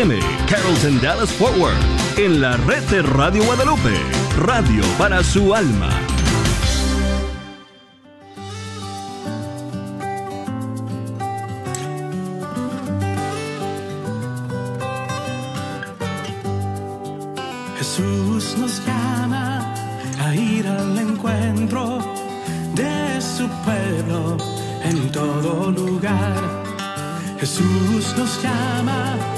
AM, Carrollton Dallas Forward, en la red de Radio Guadalupe, radio para su alma. Jesús nos llama a ir al encuentro de su pueblo en todo lugar. Jesús nos llama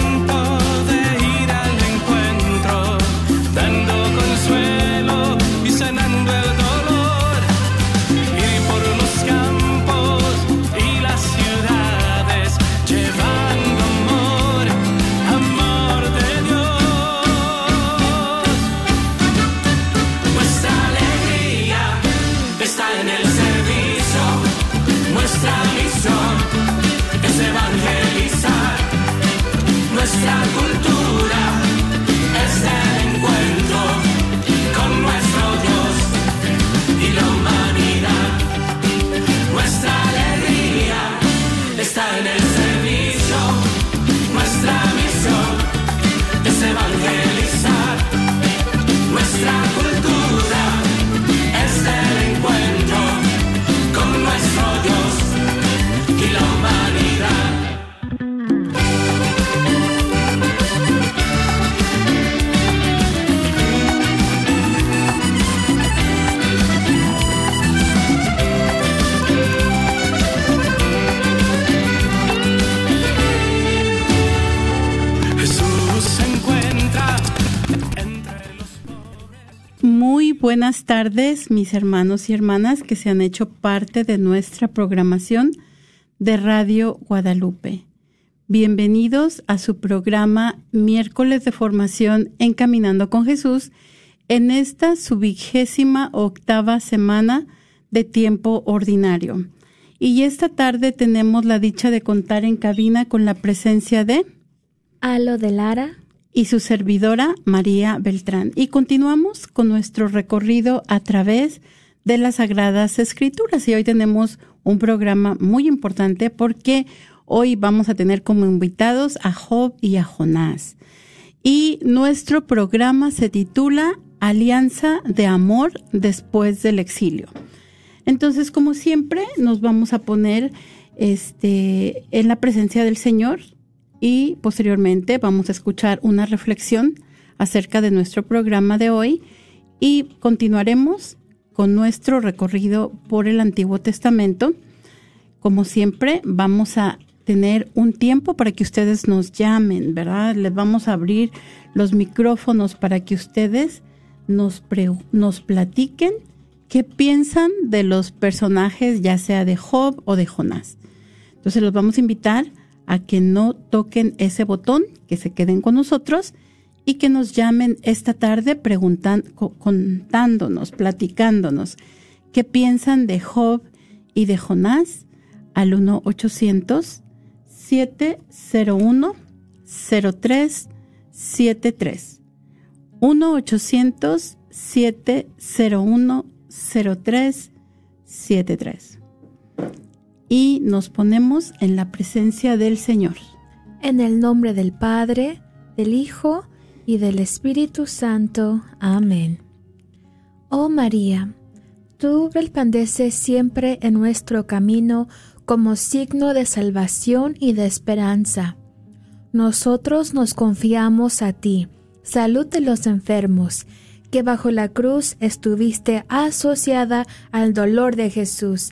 buenas tardes, mis hermanos y hermanas que se han hecho parte de nuestra programación de Radio Guadalupe. Bienvenidos a su programa Miércoles de Formación Encaminando con Jesús en esta su vigésima octava semana de tiempo ordinario. Y esta tarde tenemos la dicha de contar en cabina con la presencia de Alo de Lara. Y su servidora María Beltrán. Y continuamos con nuestro recorrido a través de las Sagradas Escrituras. Y hoy tenemos un programa muy importante porque hoy vamos a tener como invitados a Job y a Jonás. Y nuestro programa se titula Alianza de Amor después del exilio. Entonces, como siempre, nos vamos a poner este, en la presencia del Señor y posteriormente vamos a escuchar una reflexión acerca de nuestro programa de hoy y continuaremos con nuestro recorrido por el Antiguo Testamento. Como siempre, vamos a tener un tiempo para que ustedes nos llamen, ¿verdad? Les vamos a abrir los micrófonos para que ustedes nos, nos platiquen qué piensan de los personajes, ya sea de Job o de Jonás. Entonces los vamos a invitar a que no toquen ese botón, que se queden con nosotros y que nos llamen esta tarde preguntan, co- contándonos, platicándonos qué piensan de Job y de Jonás al 1-800-701-0373. 1-800-701-0373. Y nos ponemos en la presencia del Señor. En el nombre del Padre, del Hijo y del Espíritu Santo. Amén. Oh María, tú resplandeces siempre en nuestro camino como signo de salvación y de esperanza. Nosotros nos confiamos a ti, salud de los enfermos, que bajo la cruz estuviste asociada al dolor de Jesús,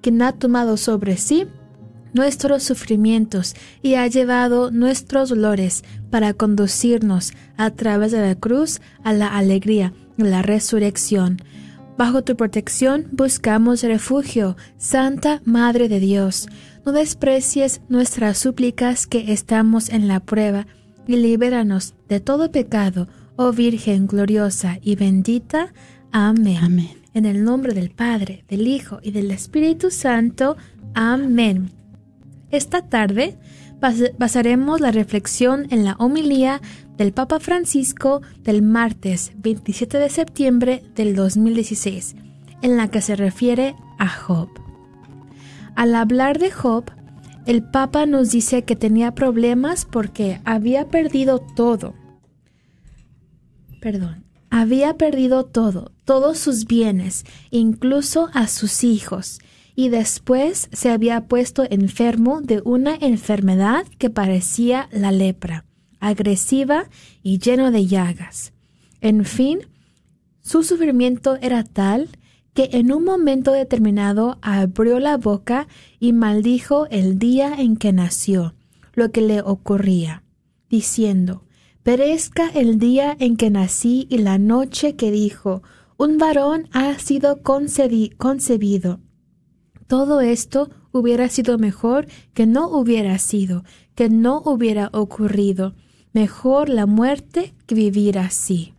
quien ha tomado sobre sí nuestros sufrimientos y ha llevado nuestros dolores para conducirnos a través de la cruz a la alegría de la resurrección. Bajo tu protección buscamos refugio, Santa Madre de Dios. No desprecies nuestras súplicas que estamos en la prueba, y libéranos de todo pecado, oh Virgen gloriosa y bendita. Amén. Amén. En el nombre del Padre, del Hijo y del Espíritu Santo. Amén. Esta tarde bas- basaremos la reflexión en la homilía del Papa Francisco del martes 27 de septiembre del 2016, en la que se refiere a Job. Al hablar de Job, el Papa nos dice que tenía problemas porque había perdido todo. Perdón. Había perdido todo, todos sus bienes, incluso a sus hijos, y después se había puesto enfermo de una enfermedad que parecía la lepra, agresiva y lleno de llagas. En fin, su sufrimiento era tal que en un momento determinado abrió la boca y maldijo el día en que nació, lo que le ocurría, diciendo, Perezca el día en que nací y la noche que dijo, un varón ha sido concebi- concebido. Todo esto hubiera sido mejor que no hubiera sido, que no hubiera ocurrido. Mejor la muerte que vivir así.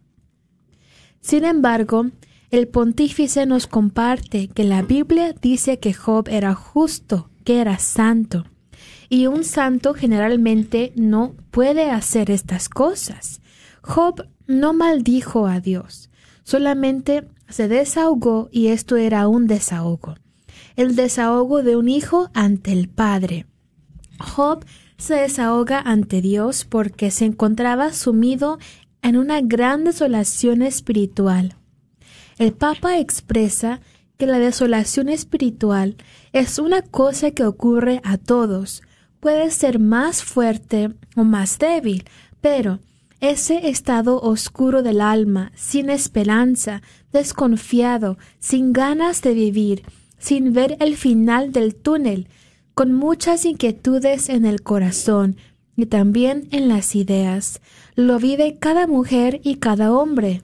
Sin embargo, el pontífice nos comparte que la Biblia dice que Job era justo, que era santo. Y un santo generalmente no puede hacer estas cosas. Job no maldijo a Dios, solamente se desahogó y esto era un desahogo. El desahogo de un hijo ante el Padre. Job se desahoga ante Dios porque se encontraba sumido en una gran desolación espiritual. El Papa expresa que la desolación espiritual es una cosa que ocurre a todos, puede ser más fuerte o más débil, pero ese estado oscuro del alma, sin esperanza, desconfiado, sin ganas de vivir, sin ver el final del túnel, con muchas inquietudes en el corazón y también en las ideas, lo vive cada mujer y cada hombre.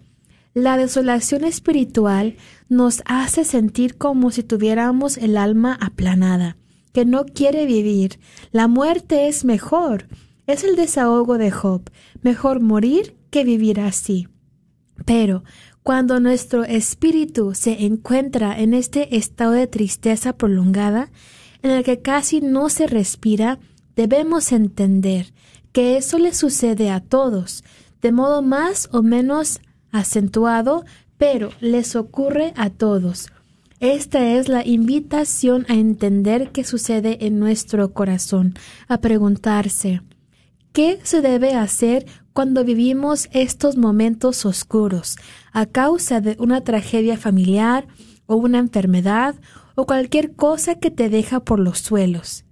La desolación espiritual nos hace sentir como si tuviéramos el alma aplanada, que no quiere vivir. La muerte es mejor. Es el desahogo de Job. Mejor morir que vivir así. Pero cuando nuestro espíritu se encuentra en este estado de tristeza prolongada, en el que casi no se respira, debemos entender que eso le sucede a todos, de modo más o menos acentuado, pero les ocurre a todos. Esta es la invitación a entender qué sucede en nuestro corazón, a preguntarse, ¿qué se debe hacer cuando vivimos estos momentos oscuros a causa de una tragedia familiar o una enfermedad o cualquier cosa que te deja por los suelos?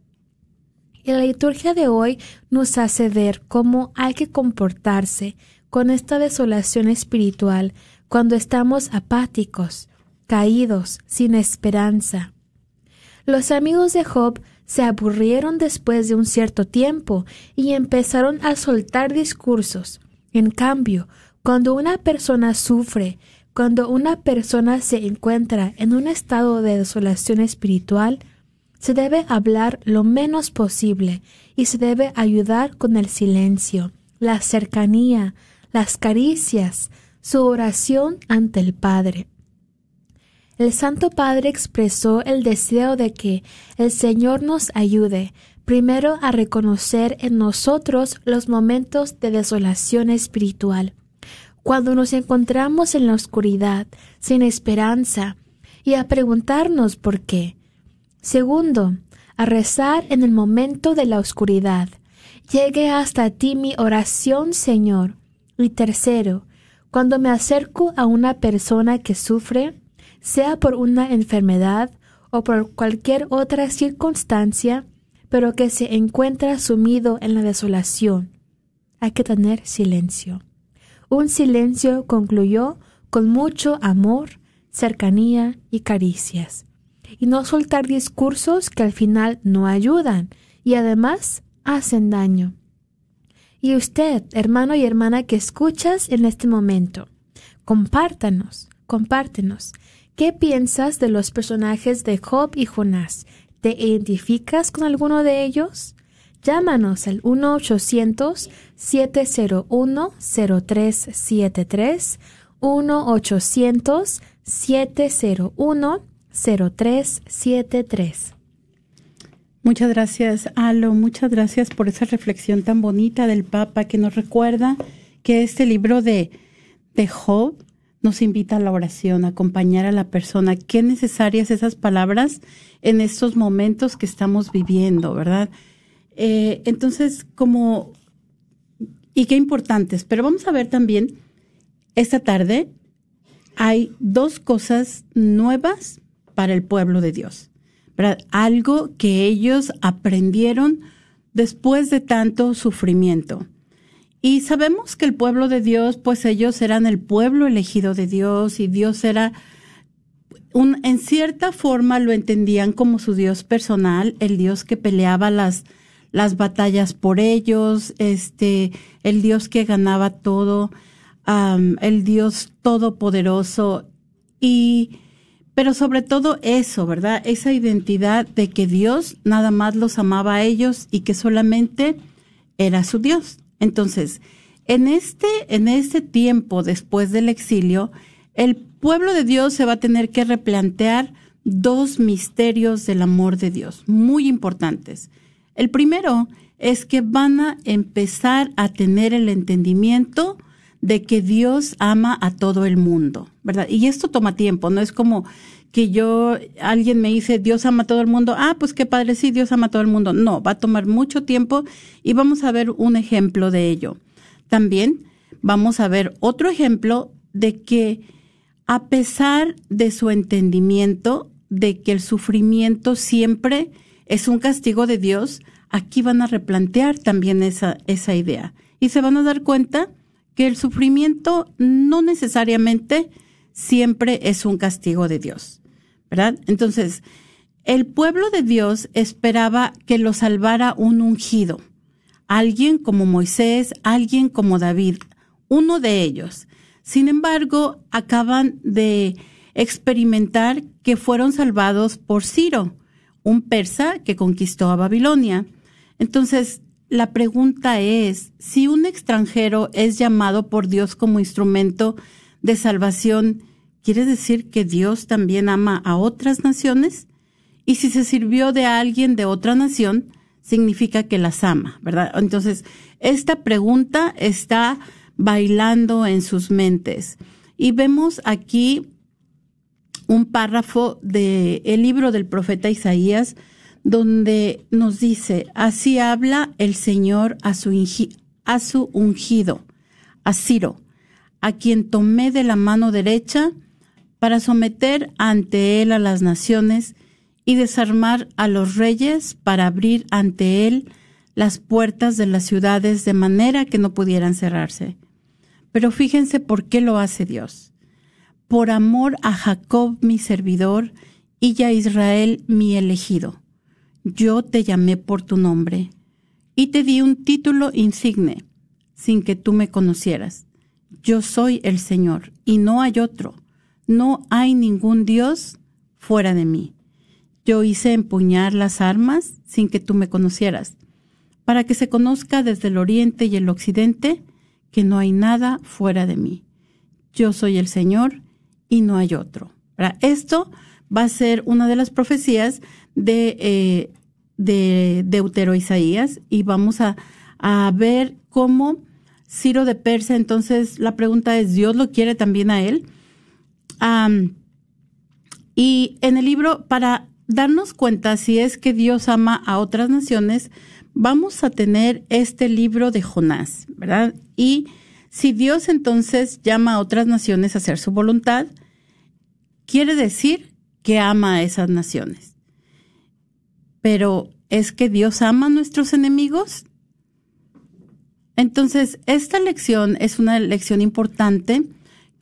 Y la liturgia de hoy nos hace ver cómo hay que comportarse con esta desolación espiritual cuando estamos apáticos, caídos, sin esperanza. Los amigos de Job se aburrieron después de un cierto tiempo y empezaron a soltar discursos. En cambio, cuando una persona sufre, cuando una persona se encuentra en un estado de desolación espiritual, se debe hablar lo menos posible y se debe ayudar con el silencio, la cercanía, las caricias, su oración ante el Padre. El Santo Padre expresó el deseo de que el Señor nos ayude primero a reconocer en nosotros los momentos de desolación espiritual, cuando nos encontramos en la oscuridad, sin esperanza, y a preguntarnos por qué. Segundo, a rezar en el momento de la oscuridad. Llegue hasta ti mi oración, Señor. Y tercero, cuando me acerco a una persona que sufre, sea por una enfermedad o por cualquier otra circunstancia, pero que se encuentra sumido en la desolación. Hay que tener silencio. Un silencio concluyó con mucho amor, cercanía y caricias. Y no soltar discursos que al final no ayudan y además hacen daño. Y usted, hermano y hermana que escuchas en este momento, compártanos, compártenos. ¿Qué piensas de los personajes de Job y Jonás? ¿Te identificas con alguno de ellos? Llámanos al 1-800-701-0373, 1-800-701-0373. Muchas gracias, Alo. Muchas gracias por esa reflexión tan bonita del Papa que nos recuerda que este libro de, de Job nos invita a la oración, a acompañar a la persona. Qué necesarias esas palabras en estos momentos que estamos viviendo, ¿verdad? Eh, entonces, como, y qué importantes, pero vamos a ver también, esta tarde hay dos cosas nuevas para el pueblo de Dios. Algo que ellos aprendieron después de tanto sufrimiento. Y sabemos que el pueblo de Dios, pues ellos eran el pueblo elegido de Dios y Dios era un, en cierta forma lo entendían como su Dios personal, el Dios que peleaba las, las batallas por ellos, este, el Dios que ganaba todo, el Dios todopoderoso y, pero sobre todo eso, ¿verdad? Esa identidad de que Dios nada más los amaba a ellos y que solamente era su Dios. Entonces, en este, en este tiempo después del exilio, el pueblo de Dios se va a tener que replantear dos misterios del amor de Dios, muy importantes. El primero es que van a empezar a tener el entendimiento de que Dios ama a todo el mundo, ¿verdad? Y esto toma tiempo, no es como que yo, alguien me dice, Dios ama a todo el mundo, ah, pues qué padre, sí, Dios ama a todo el mundo. No, va a tomar mucho tiempo y vamos a ver un ejemplo de ello. También vamos a ver otro ejemplo de que a pesar de su entendimiento de que el sufrimiento siempre es un castigo de Dios, aquí van a replantear también esa, esa idea y se van a dar cuenta que el sufrimiento no necesariamente siempre es un castigo de Dios. Entonces, el pueblo de Dios esperaba que lo salvara un ungido, alguien como Moisés, alguien como David, uno de ellos. Sin embargo, acaban de experimentar que fueron salvados por Ciro, un persa que conquistó a Babilonia. Entonces, la pregunta es, si un extranjero es llamado por Dios como instrumento de salvación, ¿quiere decir que Dios también ama a otras naciones? Y si se sirvió de alguien de otra nación, significa que las ama, ¿verdad? Entonces, esta pregunta está bailando en sus mentes. Y vemos aquí un párrafo del el libro del profeta Isaías, donde nos dice, así habla el Señor a su, a su ungido, a Ciro, a quien tomé de la mano derecha para someter ante él a las naciones y desarmar a los reyes para abrir ante él las puertas de las ciudades de manera que no pudieran cerrarse. Pero fíjense por qué lo hace Dios. Por amor a Jacob mi servidor y a Israel mi elegido. Yo te llamé por tu nombre y te di un título insigne sin que tú me conocieras. Yo soy el Señor y no hay otro no hay ningún Dios fuera de mí. Yo hice empuñar las armas sin que tú me conocieras, para que se conozca desde el oriente y el occidente que no hay nada fuera de mí. Yo soy el Señor y no hay otro. Esto va a ser una de las profecías de, eh, de Deutero Isaías y vamos a ver cómo Ciro de Persia, entonces la pregunta es, ¿Dios lo quiere también a él? Y en el libro, para darnos cuenta si es que Dios ama a otras naciones, vamos a tener este libro de Jonás, ¿verdad? Y si Dios entonces llama a otras naciones a hacer su voluntad, quiere decir que ama a esas naciones. Pero ¿es que Dios ama a nuestros enemigos? Entonces, esta lección es una lección importante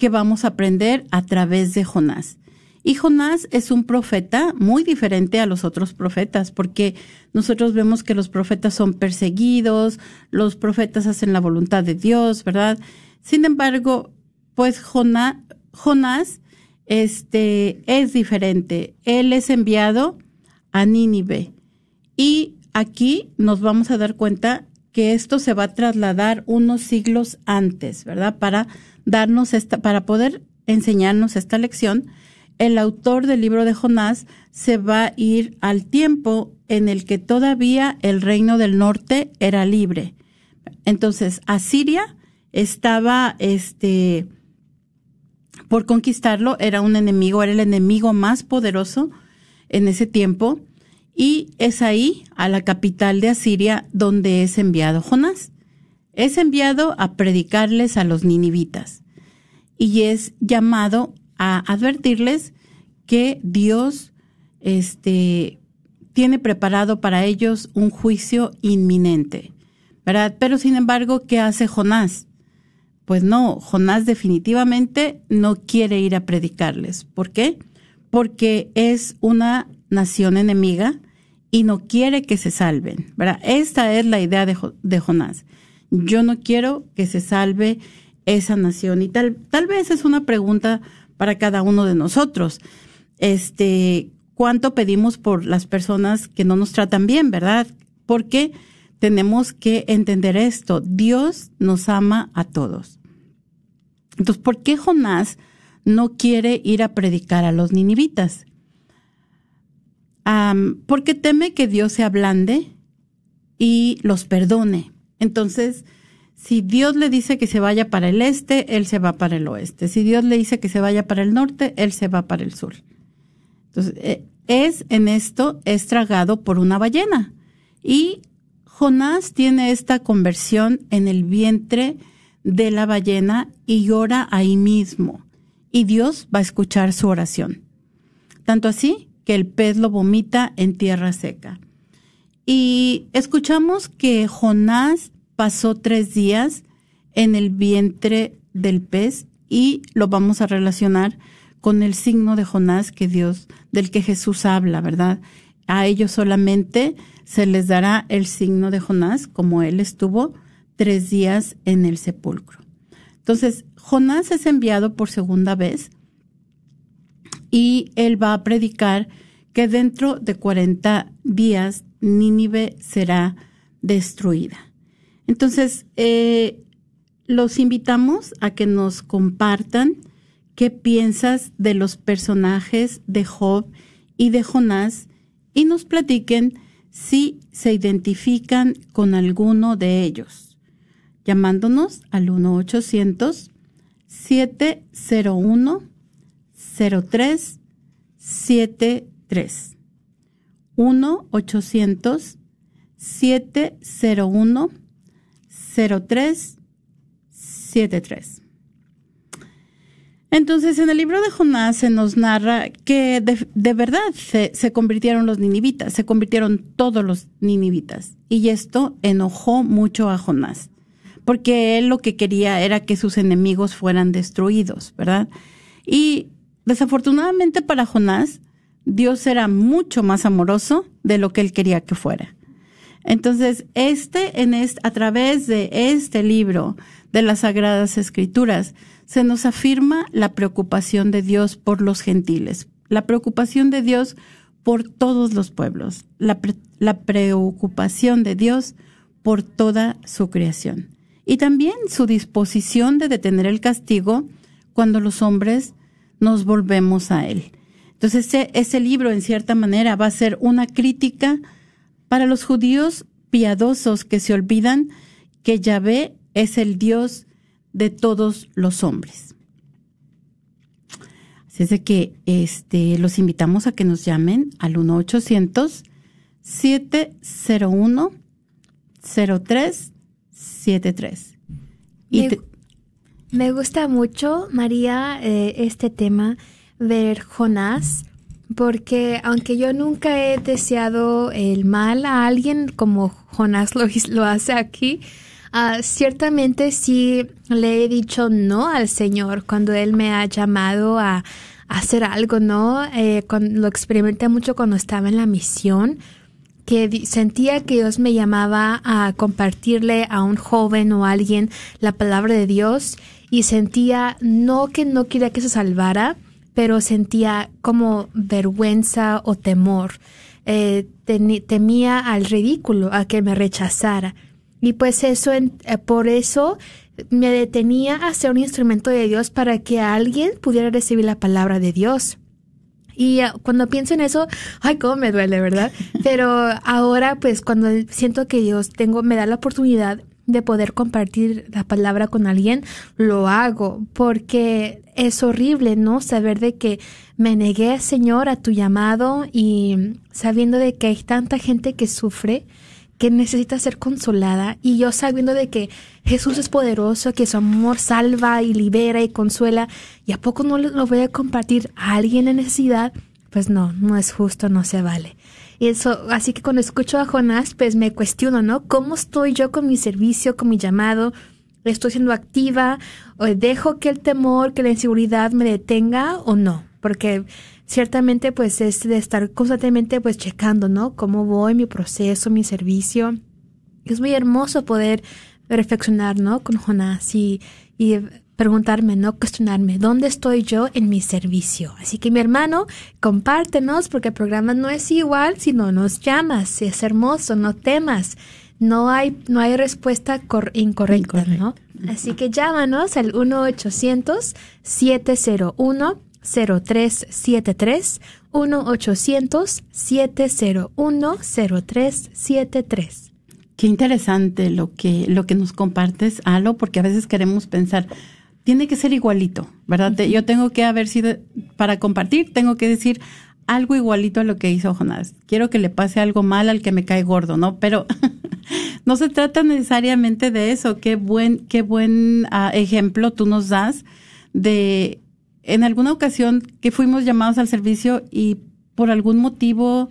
que vamos a aprender a través de Jonás. Y Jonás es un profeta muy diferente a los otros profetas, porque nosotros vemos que los profetas son perseguidos, los profetas hacen la voluntad de Dios, ¿verdad? Sin embargo, pues Jonás, este es diferente. Él es enviado a Nínive. Y aquí nos vamos a dar cuenta que esto se va a trasladar unos siglos antes, ¿verdad? Para darnos esta, para poder enseñarnos esta lección, el autor del libro de Jonás se va a ir al tiempo en el que todavía el reino del norte era libre. Entonces, Asiria estaba, este, por conquistarlo, era un enemigo, era el enemigo más poderoso en ese tiempo, y es ahí, a la capital de Asiria, donde es enviado Jonás. Es enviado a predicarles a los ninivitas y es llamado a advertirles que Dios este, tiene preparado para ellos un juicio inminente, ¿verdad? Pero sin embargo, ¿qué hace Jonás? Pues no, Jonás definitivamente no quiere ir a predicarles. ¿Por qué? Porque es una nación enemiga y no quiere que se salven, ¿verdad? Esta es la idea de, Jonás. Yo no quiero que se salve esa nación. Y tal, tal vez es una pregunta para cada uno de nosotros. Este, ¿cuánto pedimos por las personas que no nos tratan bien, verdad? Porque tenemos que entender esto. Dios nos ama a todos. Entonces, ¿por qué Jonás no quiere ir a predicar a los ninivitas? Porque teme que Dios se ablande y los perdone. Entonces, si Dios le dice que se vaya para el este, Él se va para el oeste. Si Dios le dice que se vaya para el norte, Él se va para el sur. Entonces, eh, es en esto, es tragado por una ballena. Y Jonás tiene esta conversión en el vientre de la ballena y ora ahí mismo. Y Dios va a escuchar su oración. Tanto así que el pez lo vomita en tierra seca. Y escuchamos que Jonás pasó tres días en el vientre del pez y lo vamos a relacionar con el signo de Jonás que Dios, del que Jesús habla, ¿verdad? A ellos solamente se les dará el signo de Jonás, como él estuvo tres días en el sepulcro. Entonces, Jonás es enviado por segunda vez y él va a predicar que dentro de 40 días Nínive será destruida. Entonces, eh, los invitamos a que nos compartan qué piensas de los personajes de Job y de Jonás y nos platiquen si se identifican con alguno de ellos, llamándonos al 1-800-701-0373. 1-800-701-0373. 0373. Entonces, en el libro de Jonás se nos narra que de, verdad se, se, convirtieron los ninivitas, se convirtieron todos los ninivitas. Y esto enojó mucho a Jonás, porque él lo que quería era que sus enemigos fueran destruidos, ¿verdad? Y desafortunadamente para Jonás, Dios era mucho más amoroso de lo que él quería que fuera. Entonces, este, en este, a través de este libro de las Sagradas Escrituras, se nos afirma la preocupación de Dios por los gentiles, la preocupación de Dios por todos los pueblos, la, la preocupación de Dios por toda su creación y también su disposición de detener el castigo cuando los hombres nos volvemos a Él. Entonces, ese, libro, en cierta manera, va a ser una crítica para los judíos piadosos que se olvidan que Yahvé es el Dios de todos los hombres. Así es de que este, los invitamos a que nos llamen al 1-800-701-0373. Y me, me gusta mucho, María, eh, este tema, ver Jonás porque aunque yo nunca he deseado el mal a alguien como Jonás lo, hace aquí, uh, ciertamente sí le he dicho no al Señor cuando Él me ha llamado a, hacer algo, ¿no? Eh, lo experimenté mucho cuando estaba en la misión, que sentía que Dios me llamaba a compartirle a un joven o a alguien la palabra de Dios y sentía no que no quería que se salvara, pero sentía como vergüenza o temor. Eh, temía al ridículo, a que me rechazara. Y pues eso, eh, por eso me detenía a ser un instrumento de Dios para que alguien pudiera recibir la palabra de Dios. Y ah, cuando pienso en eso, ay, cómo me duele, ¿verdad? Pero ahora, pues, cuando siento que Dios tengo, me da la oportunidad de poder compartir la palabra con alguien, lo hago, porque es horrible, ¿no? Saber de que me negué, Señor, a tu llamado y sabiendo de que hay tanta gente que sufre, que necesita ser consolada y yo sabiendo de que Jesús es poderoso, que su amor salva y libera y consuela, y a poco no lo voy a compartir a alguien en necesidad, pues no, no es justo, no se vale. Y eso, así que cuando escucho a Jonás, pues me cuestiono, ¿no? ¿Cómo estoy yo con mi servicio, con mi llamado? ¿Estoy siendo activa? ¿O dejo que el temor, que la inseguridad me detenga o no? Porque ciertamente pues es de estar constantemente pues checando, ¿no? Cómo voy, mi proceso, mi servicio. Es muy hermoso poder reflexionar, ¿no? Con Jonás y, y preguntarme, no cuestionarme, ¿dónde estoy yo en mi servicio? Así que mi hermano, compártenos porque el programa no es igual si no nos llamas, es hermoso, no temas. No hay, no hay respuesta incorrecta, ¿no? Así que llámanos al 1-800-701-0373, 1-800-701-0373. Qué interesante lo que, lo que nos compartes, Alo, porque a veces queremos pensar, tiene que ser igualito, ¿verdad? Yo tengo que haber sido, para compartir, tengo que decir algo igualito a lo que hizo Jonás. Quiero que le pase algo mal al que me cae gordo, ¿no? Pero no se trata necesariamente de eso. Qué buen, qué buen ah, ejemplo tú nos das de en alguna ocasión que fuimos llamados al servicio y por algún motivo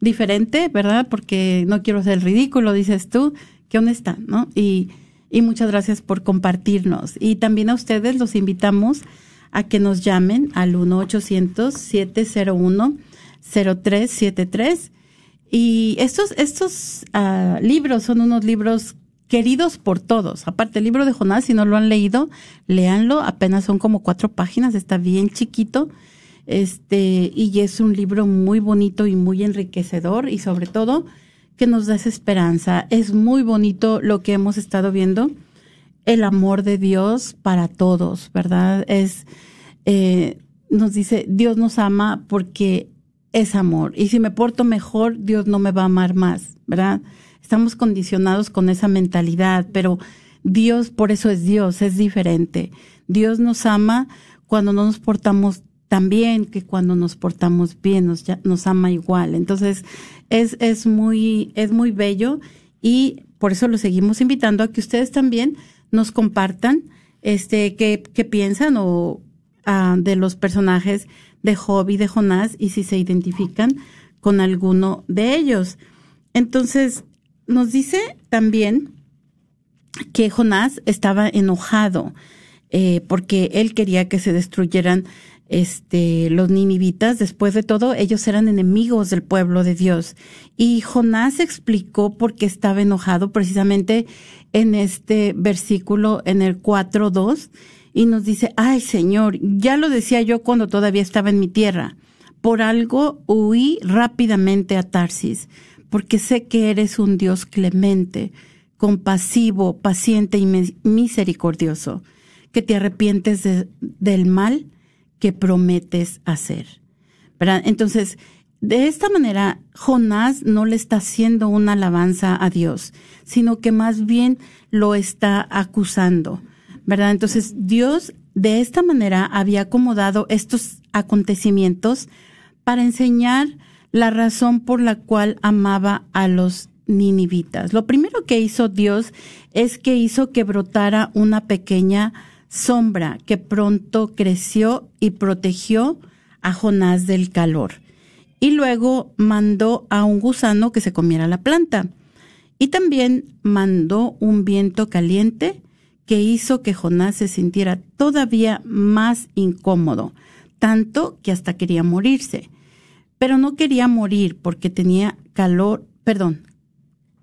diferente, ¿verdad? Porque no quiero ser ridículo, dices tú, qué honesta, ¿no? Y y muchas gracias por compartirnos. Y también a ustedes los invitamos a que nos llamen al 1-800-701-0373. Y estos, estos uh, libros son unos libros queridos por todos. Aparte, el libro de Jonás, si no lo han leído, léanlo. Apenas son como cuatro páginas, está bien chiquito. Este, y es un libro muy bonito y muy enriquecedor y sobre todo, que nos da esa esperanza. Es muy bonito lo que hemos estado viendo, el amor de Dios para todos, ¿verdad? Es, eh, nos dice, Dios nos ama porque es amor. Y si me porto mejor, Dios no me va a amar más, ¿verdad? Estamos condicionados con esa mentalidad, pero Dios, por eso es Dios, es diferente. Dios nos ama cuando no nos portamos también que cuando nos portamos bien nos, nos ama igual. Entonces, es, es, muy, es muy bello y por eso lo seguimos invitando a que ustedes también nos compartan este qué, qué piensan o ah, de los personajes de Job y de Jonás y si se identifican con alguno de ellos. Entonces, nos dice también que Jonás estaba enojado eh, porque él quería que se destruyeran este, los ninivitas, después de todo, ellos eran enemigos del pueblo de Dios. Y Jonás explicó por qué estaba enojado precisamente en este versículo, en el 4.2, y nos dice, ay Señor, ya lo decía yo cuando todavía estaba en mi tierra, por algo huí rápidamente a Tarsis, porque sé que eres un Dios clemente, compasivo, paciente y misericordioso, que te arrepientes del mal que prometes hacer. Entonces, de esta manera, Jonás no le está haciendo una alabanza a Dios, sino que más bien lo está acusando. ¿Verdad? Entonces, Dios de esta manera había acomodado estos acontecimientos para enseñar la razón por la cual amaba a los ninivitas. Lo primero que hizo Dios es que hizo que brotara una pequeña sombra que pronto creció y protegió a Jonás del calor. Y luego mandó a un gusano que se comiera la planta. Y también mandó un viento caliente que hizo que Jonás se sintiera todavía más incómodo, tanto que hasta quería morirse. Pero no quería morir porque tenía calor, perdón,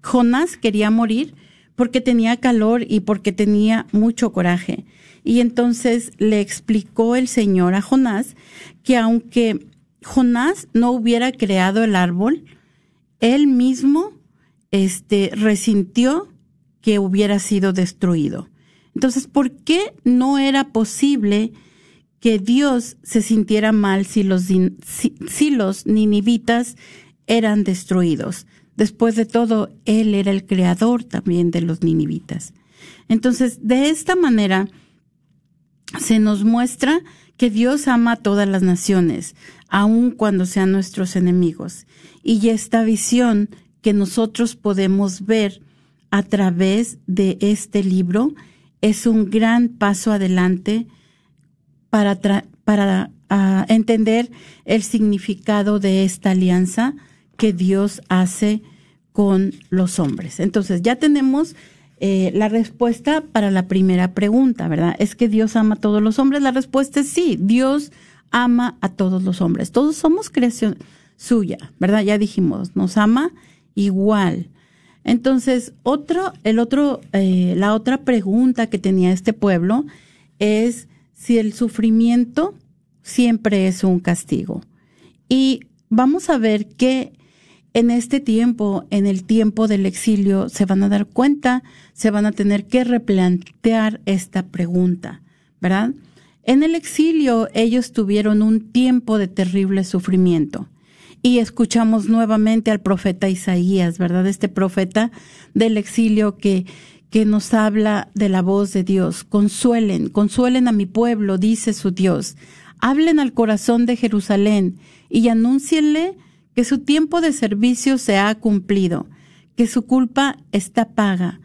Jonás quería morir porque tenía calor y porque tenía mucho coraje Y entonces le explicó el Señor a Jonás que aunque Jonás no hubiera creado el árbol, él mismo este, resintió que hubiera sido destruido. Entonces, ¿por qué no era posible que Dios se sintiera mal si los, si los ninivitas eran destruidos? Después de todo, Él era el creador también de los ninivitas. Entonces, de esta manera, se nos muestra que Dios ama a todas las naciones, aun cuando sean nuestros enemigos. Y esta visión que nosotros podemos ver a través de este libro es un gran paso adelante para, para ah, entender el significado de esta alianza que Dios hace con los hombres. Entonces, ya tenemos eh, la respuesta para la primera pregunta, ¿verdad? ¿Es que Dios ama a todos los hombres? La respuesta es sí, Dios ama a todos los hombres. Todos somos creación suya, ¿verdad? Ya dijimos, nos ama igual. Entonces, otro, el otro, eh, la otra pregunta que tenía este pueblo es si el sufrimiento siempre es un castigo. Y vamos a ver que en este tiempo, en el tiempo del exilio, se van a dar cuenta, se van a tener que replantear esta pregunta, ¿verdad? En el exilio ellos tuvieron un tiempo de terrible sufrimiento. Y escuchamos nuevamente al profeta Isaías, ¿verdad? Este profeta del exilio que, que nos habla de la voz de Dios. Consuelen, consuelen a mi pueblo, dice su Dios. Hablen al corazón de Jerusalén y anúncienle que su tiempo de servicio se ha cumplido, que su culpa está paga,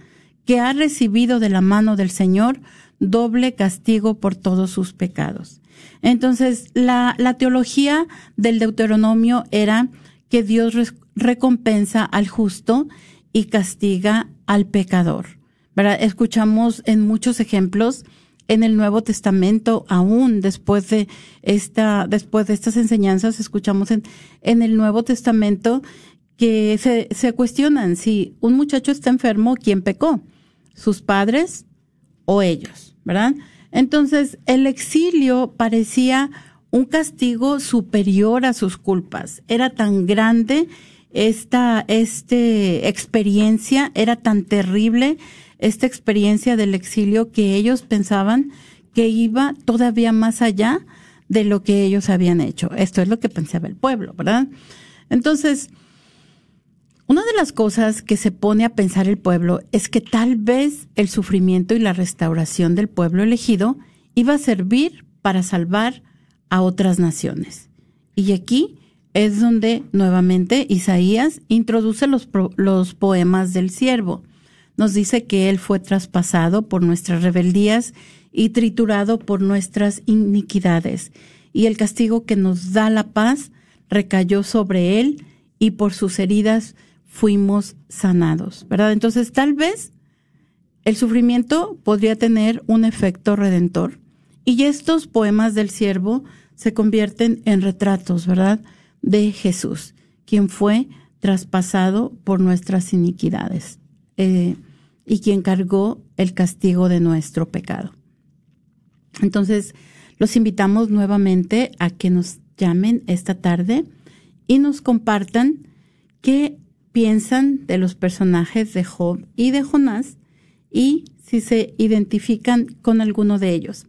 que ha recibido de la mano del Señor doble castigo por todos sus pecados. Entonces, la, la teología del Deuteronomio era que Dios recompensa al justo y castiga al pecador. Escuchamos en muchos ejemplos en el Nuevo Testamento, aún después de esta, después de estas enseñanzas, escuchamos en, en el Nuevo Testamento que se, se cuestionan si un muchacho está enfermo, ¿quién pecó? ¿Sus padres o ellos? ¿Verdad? Entonces, el exilio parecía un castigo superior a sus culpas. Era tan grande esta, este experiencia, era tan terrible esta experiencia del exilio que ellos pensaban que iba todavía más allá de lo que ellos habían hecho. Esto es lo que pensaba el pueblo, ¿verdad? Entonces, una de las cosas que se pone a pensar el pueblo es que tal vez el sufrimiento y la restauración del pueblo elegido iba a servir para salvar a otras naciones. Y aquí es donde nuevamente Isaías introduce los, los poemas del siervo nos dice que Él fue traspasado por nuestras rebeldías y triturado por nuestras iniquidades, y el castigo que nos da la paz recayó sobre Él, y por sus heridas fuimos sanados, ¿verdad? Entonces, tal vez el sufrimiento podría tener un efecto redentor. Y estos poemas del siervo se convierten en retratos, ¿verdad? De Jesús, quien fue traspasado por nuestras iniquidades. Eh, y quien cargó el castigo de nuestro pecado. Entonces, los invitamos nuevamente a que nos llamen esta tarde y nos compartan qué piensan de los personajes de Job y de Jonás y si se identifican con alguno de ellos.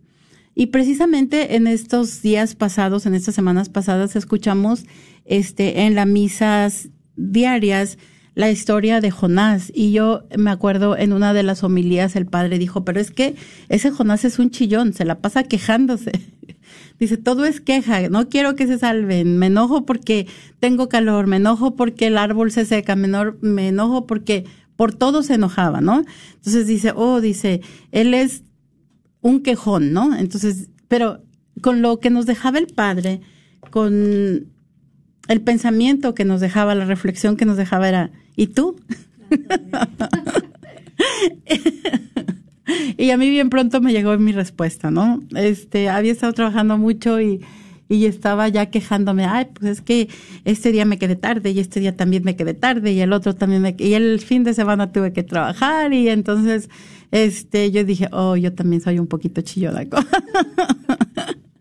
Y precisamente en estos días pasados, en estas semanas pasadas, escuchamos este, en las misas diarias la historia de Jonás. Y yo me acuerdo en una de las homilías el padre dijo, pero es que ese Jonás es un chillón, se la pasa quejándose. Dice, todo es queja, no quiero que se salven, me enojo porque tengo calor, me enojo porque el árbol se seca, me, me enojo porque por todo se enojaba, ¿no? Entonces dice, oh, dice, él es un quejón, ¿no? Entonces, pero con lo que nos dejaba el padre, con el pensamiento que nos dejaba, la reflexión que nos dejaba era, ¿y tú? y a mí bien pronto me llegó mi respuesta, ¿no? Este, había estado trabajando mucho y, y estaba ya quejándome, ay, pues es que este día me quedé tarde y este día también me quedé tarde y el otro también me y el fin de semana tuve que trabajar y entonces este yo dije, "Oh, yo también soy un poquito chillona."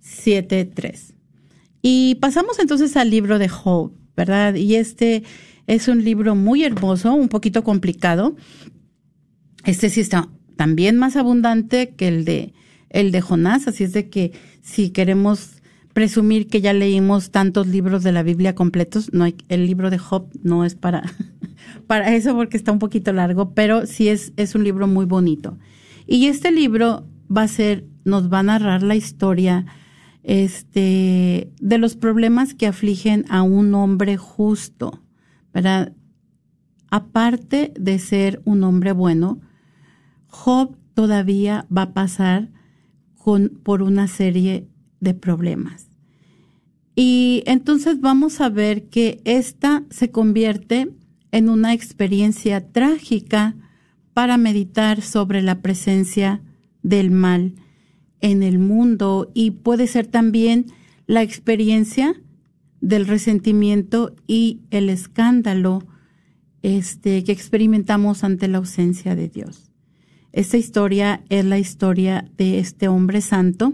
1-800-701-0373. Y pasamos entonces al libro de Job, ¿verdad? Y este es un libro muy hermoso, un poquito complicado. Este sí está también más abundante que el de el de Jonás, así es de que si queremos presumir que ya leímos tantos libros de la Biblia completos, no el libro de Job no es para para eso porque está un poquito largo, pero sí es es un libro muy bonito. Y este libro va a ser nos va a narrar la historia este de los problemas que afligen a un hombre justo, ¿verdad? Aparte de ser un hombre bueno, Job todavía va a pasar con, por una serie de problemas. Y entonces vamos a ver que esta se convierte en una experiencia trágica para meditar sobre la presencia del mal en el mundo y puede ser también la experiencia del resentimiento y el escándalo este, que experimentamos ante la ausencia de Dios. Esta historia es la historia de este hombre santo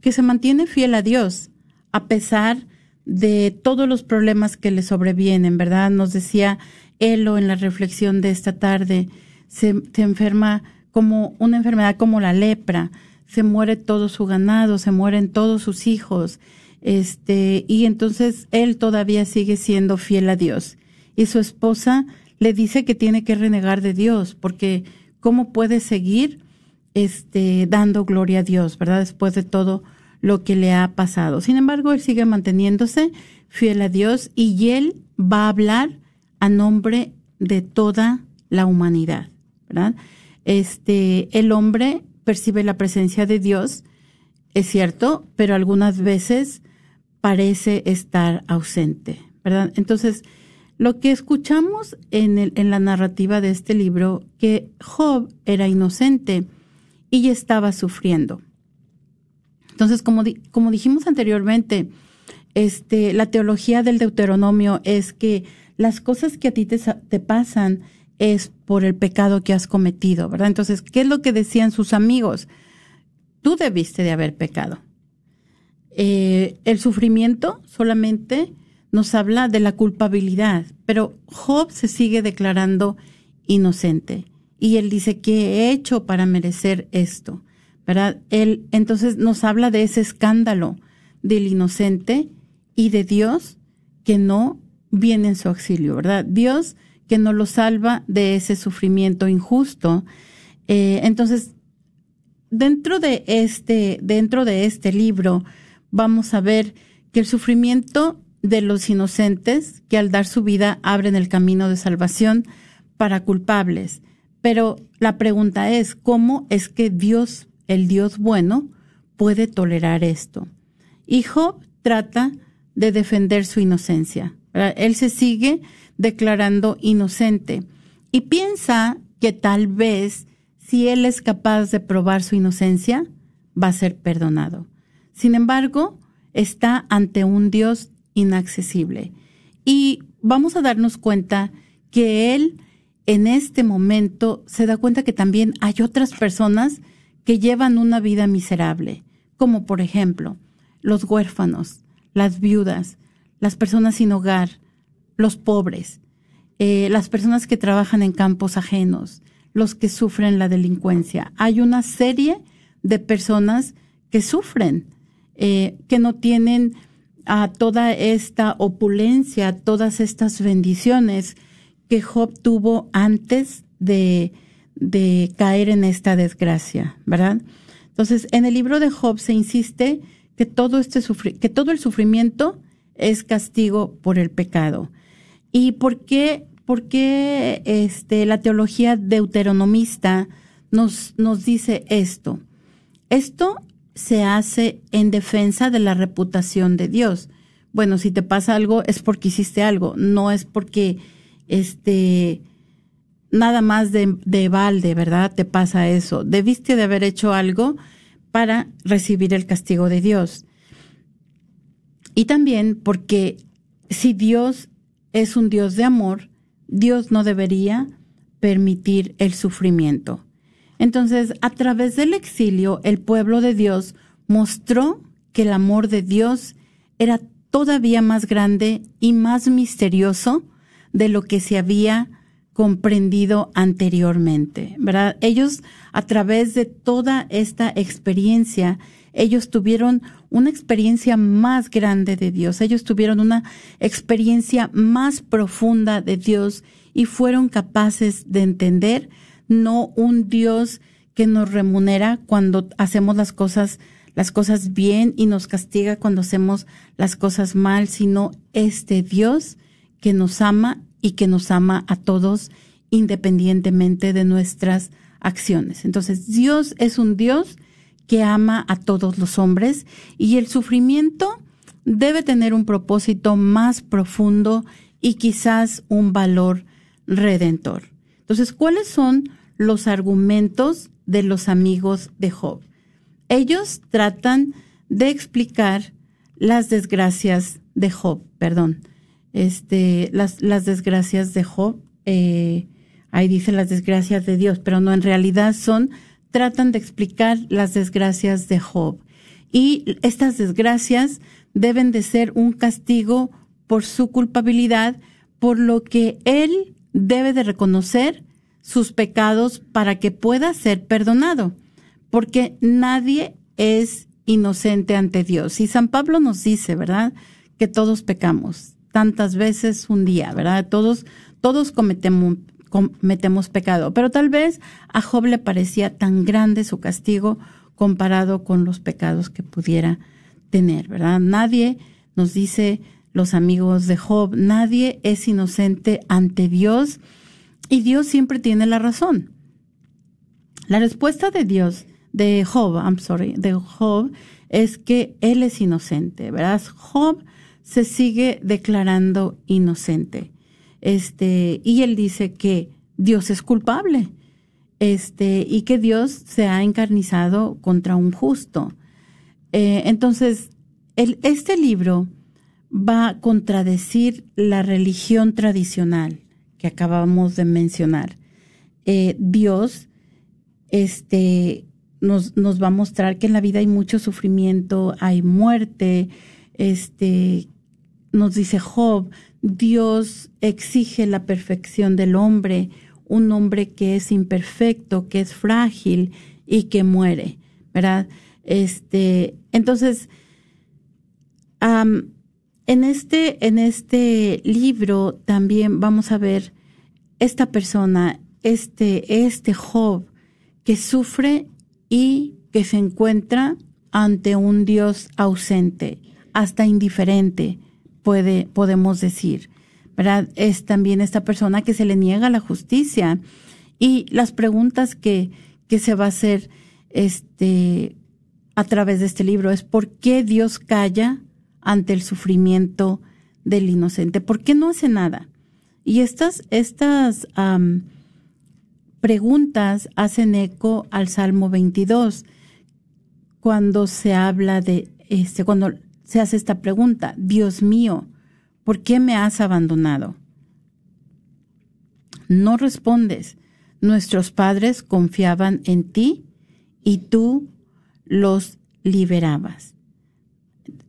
que se mantiene fiel a Dios a pesar de todos los problemas que le sobrevienen, ¿verdad? Nos decía Elo en la reflexión de esta tarde, se, enferma como una enfermedad como la lepra, se muere todo su ganado, se mueren todos sus hijos, este, y entonces él todavía sigue siendo fiel a Dios. Y su esposa le dice que tiene que renegar de Dios, porque cómo puede seguir este, dando gloria a Dios, ¿verdad? Después de todo lo que le ha pasado. Sin embargo, él sigue manteniéndose fiel a Dios y él va a hablar a nombre de toda la humanidad, ¿verdad? Este, el hombre percibe la presencia de Dios, es cierto, pero algunas veces parece estar ausente, ¿verdad? Entonces, lo que escuchamos en, el, en la narrativa de este libro, que Job era inocente y estaba sufriendo. Entonces, como, como dijimos anteriormente, este, la teología del Deuteronomio es que las cosas que a ti te, te, pasan es por el pecado que has cometido, ¿verdad? Entonces, ¿qué es lo que decían sus amigos? Tú debiste de haber pecado. Eh, el sufrimiento solamente nos habla de la culpabilidad, pero Job se sigue declarando inocente y él dice, ¿qué he hecho para merecer esto? ¿Verdad? Él entonces nos habla de ese escándalo del inocente y de Dios que no viene en su auxilio, ¿verdad? Dios que no lo salva de ese sufrimiento injusto. Eh, entonces, dentro de este, dentro de este libro, vamos a ver que el sufrimiento de los inocentes que al dar su vida abren el camino de salvación para culpables. Pero la pregunta es, ¿cómo es que Dios, el Dios bueno, puede tolerar esto? Job trata de defender su inocencia. Él se sigue declarando inocente y piensa que tal vez si él es capaz de probar su inocencia, va a ser perdonado. Sin embargo, está ante un Dios inaccesible. Y vamos a darnos cuenta que él en este momento se da cuenta que también hay otras personas que llevan una vida miserable, como por ejemplo los huérfanos, las viudas, las personas sin hogar, los pobres, eh, las personas que trabajan en campos ajenos, los que sufren la delincuencia. Hay una serie de personas que sufren, eh, que no tienen a toda esta opulencia, todas estas bendiciones que Job tuvo antes de, de caer en esta desgracia, ¿verdad? Entonces, en el libro de Job se insiste que todo este que todo el sufrimiento es castigo por el pecado. ¿Y por qué, por qué este, la teología deuteronomista nos, nos dice esto? Esto se hace en defensa de la reputación de Dios. Bueno, si te pasa algo es porque hiciste algo, no es porque este nada más de, de balde, ¿verdad? Te pasa eso. Debiste de haber hecho algo para recibir el castigo de Dios. Y también porque si Dios es un Dios de amor, Dios no debería permitir el sufrimiento. Entonces, a través del exilio, el pueblo de Dios mostró que el amor de Dios era todavía más grande y más misterioso de lo que se había comprendido anteriormente, ¿verdad? Ellos, a través de toda esta experiencia, ellos tuvieron una experiencia más grande de Dios, ellos tuvieron una experiencia más profunda de Dios y fueron capaces de entender no un Dios que nos remunera cuando hacemos las cosas las cosas bien y nos castiga cuando hacemos las cosas mal, sino este Dios que nos ama y que nos ama a todos independientemente de nuestras acciones. Entonces, Dios es un Dios que ama a todos los hombres y el sufrimiento debe tener un propósito más profundo y quizás un valor redentor. Entonces, ¿cuáles son los argumentos de los amigos de Job? Ellos tratan de explicar las desgracias de Job, perdón, este, las, las desgracias de Job, eh, ahí dice las desgracias de Dios, pero no, en realidad son, tratan de explicar las desgracias de Job. Y estas desgracias deben de ser un castigo por su culpabilidad, por lo que él debe de reconocer sus pecados para que pueda ser perdonado, porque nadie es inocente ante Dios. Y San Pablo nos dice, ¿verdad? Que todos pecamos tantas veces un día, ¿verdad? Todos, todos cometemos, cometemos pecado, pero tal vez a Job le parecía tan grande su castigo comparado con los pecados que pudiera tener, ¿verdad? Nadie nos dice los amigos de Job, nadie es inocente ante Dios y Dios siempre tiene la razón. La respuesta de Dios, de Job, I'm sorry, de Job, es que él es inocente, ¿verdad? Job se sigue declarando inocente. Este, y él dice que Dios es culpable. Este, y que Dios se ha encarnizado contra un justo. Eh, entonces, el, este libro va a contradecir la religión tradicional que acabamos de mencionar. Eh, Dios este, nos, nos va a mostrar que en la vida hay mucho sufrimiento, hay muerte, este, nos dice Job, Dios exige la perfección del hombre, un hombre que es imperfecto, que es frágil y que muere, ¿verdad? Este, entonces, en este, en este libro también vamos a ver esta persona, este, este Job, que sufre y que se encuentra ante un Dios ausente, hasta indiferente, puede, podemos decir. ¿verdad? Es también esta persona que se le niega la justicia. Y las preguntas que, que se va a hacer este, a través de este libro es ¿por qué Dios calla ante el sufrimiento del inocente? ¿Por qué no hace nada? Y estas, estas preguntas hacen eco al Salmo 22, cuando se habla de, este, cuando se hace esta pregunta, Dios mío, ¿por qué me has abandonado? No respondes. Nuestros padres confiaban en ti y tú los liberabas.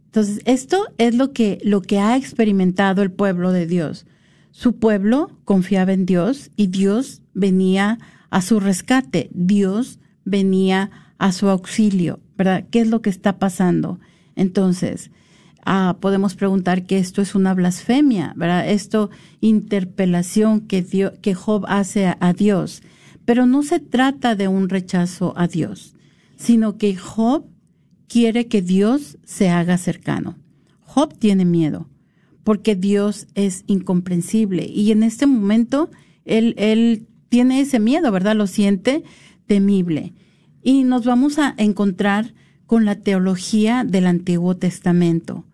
Entonces, esto es lo que, lo que ha experimentado el pueblo de Dios. Su pueblo confiaba en Dios y Dios venía a su rescate. Dios venía a su auxilio, ¿verdad? ¿Qué es lo que está pasando? Entonces, ah, podemos preguntar que esto es una blasfemia, ¿verdad? Esto, interpelación que, que Job hace a, Dios. Pero no se trata de un rechazo a Dios, sino que Job quiere que Dios se haga cercano. Job tiene miedo porque Dios es incomprensible y en este momento él tiene ese miedo, ¿verdad? Lo siente temible. Y nos vamos a encontrar con la teología del Antiguo Testamento.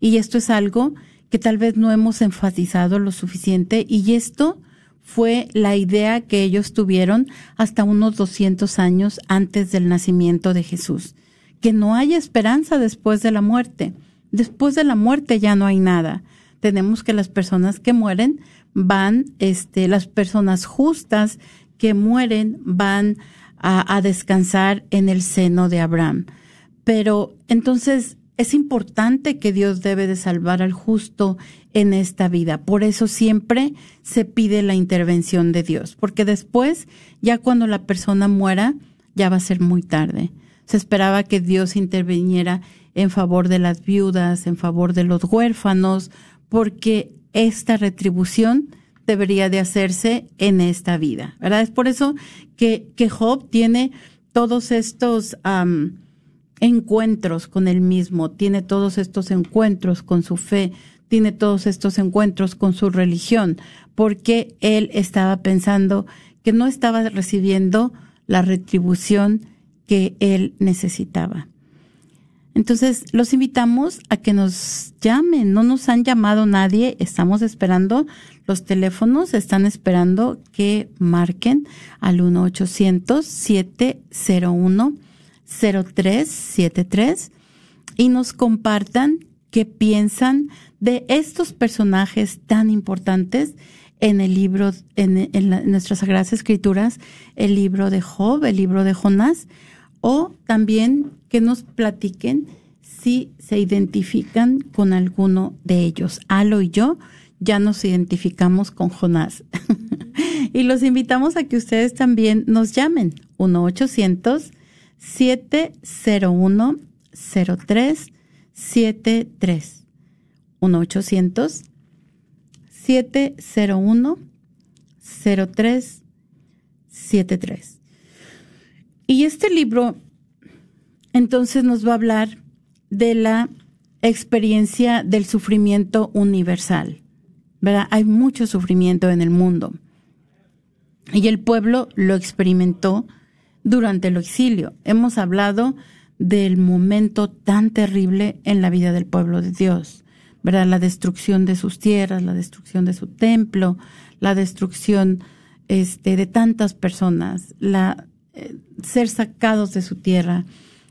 Y esto es algo que tal vez no hemos enfatizado lo suficiente y esto fue la idea que ellos tuvieron hasta unos 200 años antes del nacimiento de Jesús, que no hay esperanza después de la muerte. Después de la muerte ya no hay nada. Tenemos que las personas que mueren van, este, las personas justas que mueren van a, a descansar en el seno de Abraham. Pero entonces es importante que Dios debe de salvar al justo en esta vida. Por eso siempre se pide la intervención de Dios, porque después, ya cuando la persona muera, ya va a ser muy tarde. Se esperaba que Dios interviniera en favor de las viudas, en favor de los huérfanos, porque esta retribución debería de hacerse en esta vida, ¿verdad? Es por eso que, que Job tiene todos estos encuentros con él mismo, tiene todos estos encuentros con su fe, tiene todos estos encuentros con su religión, porque él estaba pensando que no estaba recibiendo la retribución que él necesitaba. Entonces, los invitamos a que nos llamen. No nos han llamado nadie. Estamos esperando. Los teléfonos están esperando que marquen al 1-800-701 0373 y nos compartan qué piensan de estos personajes tan importantes en el libro, en, nuestras Sagradas Escrituras, el libro de Job, el libro de Jonás, o también que nos platiquen si se identifican con alguno de ellos. Alo y yo ya nos identificamos con Jonás. y los invitamos a que ustedes también nos llamen 1 800 701 0373 1 800 701 0373 Y este libro entonces nos va a hablar de la experiencia del sufrimiento universal. ¿Verdad? Hay mucho sufrimiento en el mundo. Y el pueblo lo experimentó durante el exilio. Hemos hablado del momento tan terrible en la vida del pueblo de Dios, ¿verdad? La destrucción de sus tierras, la destrucción de su templo, la destrucción este, de tantas personas, la, eh, ser sacados de su tierra,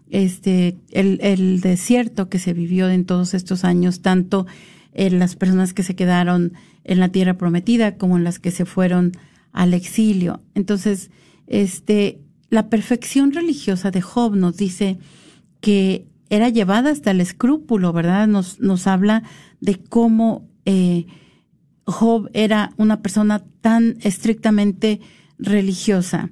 este, el, el, desierto que se vivió en todos estos años, tanto en las personas que se quedaron en la tierra prometida como en las que se fueron al exilio. Entonces, este, la perfección religiosa de Job nos dice que era llevada hasta el escrúpulo, ¿verdad? Nos, nos habla de cómo eh, Job era una persona tan estrictamente religiosa.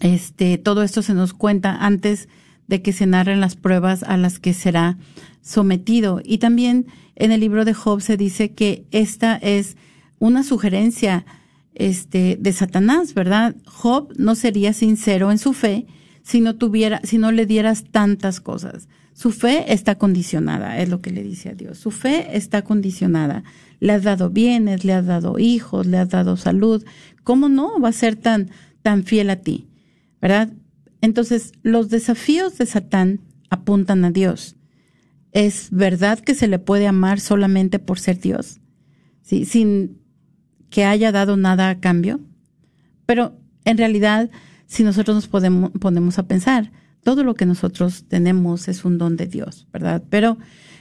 Este, todo esto se nos cuenta antes de que se narren las pruebas a las que será sometido. Y también en el libro de Job se dice que esta es una sugerencia este, de Satanás, ¿verdad? Job no sería sincero en su fe si no tuviera, si no le dieras tantas cosas. Su fe está condicionada, es lo que le dice a Dios. Su fe está condicionada. Le has dado bienes, le has dado hijos, le has dado salud. ¿Cómo no va a ser tan, tan fiel a ti? ¿Verdad? Entonces, los desafíos de Satán apuntan a Dios. ¿Es verdad que se le puede amar solamente por ser Dios? Sí, sin que haya dado nada a cambio. Pero en realidad, si nosotros nos podemos, ponemos a pensar, todo lo que nosotros tenemos es un don de Dios, ¿verdad? Pero,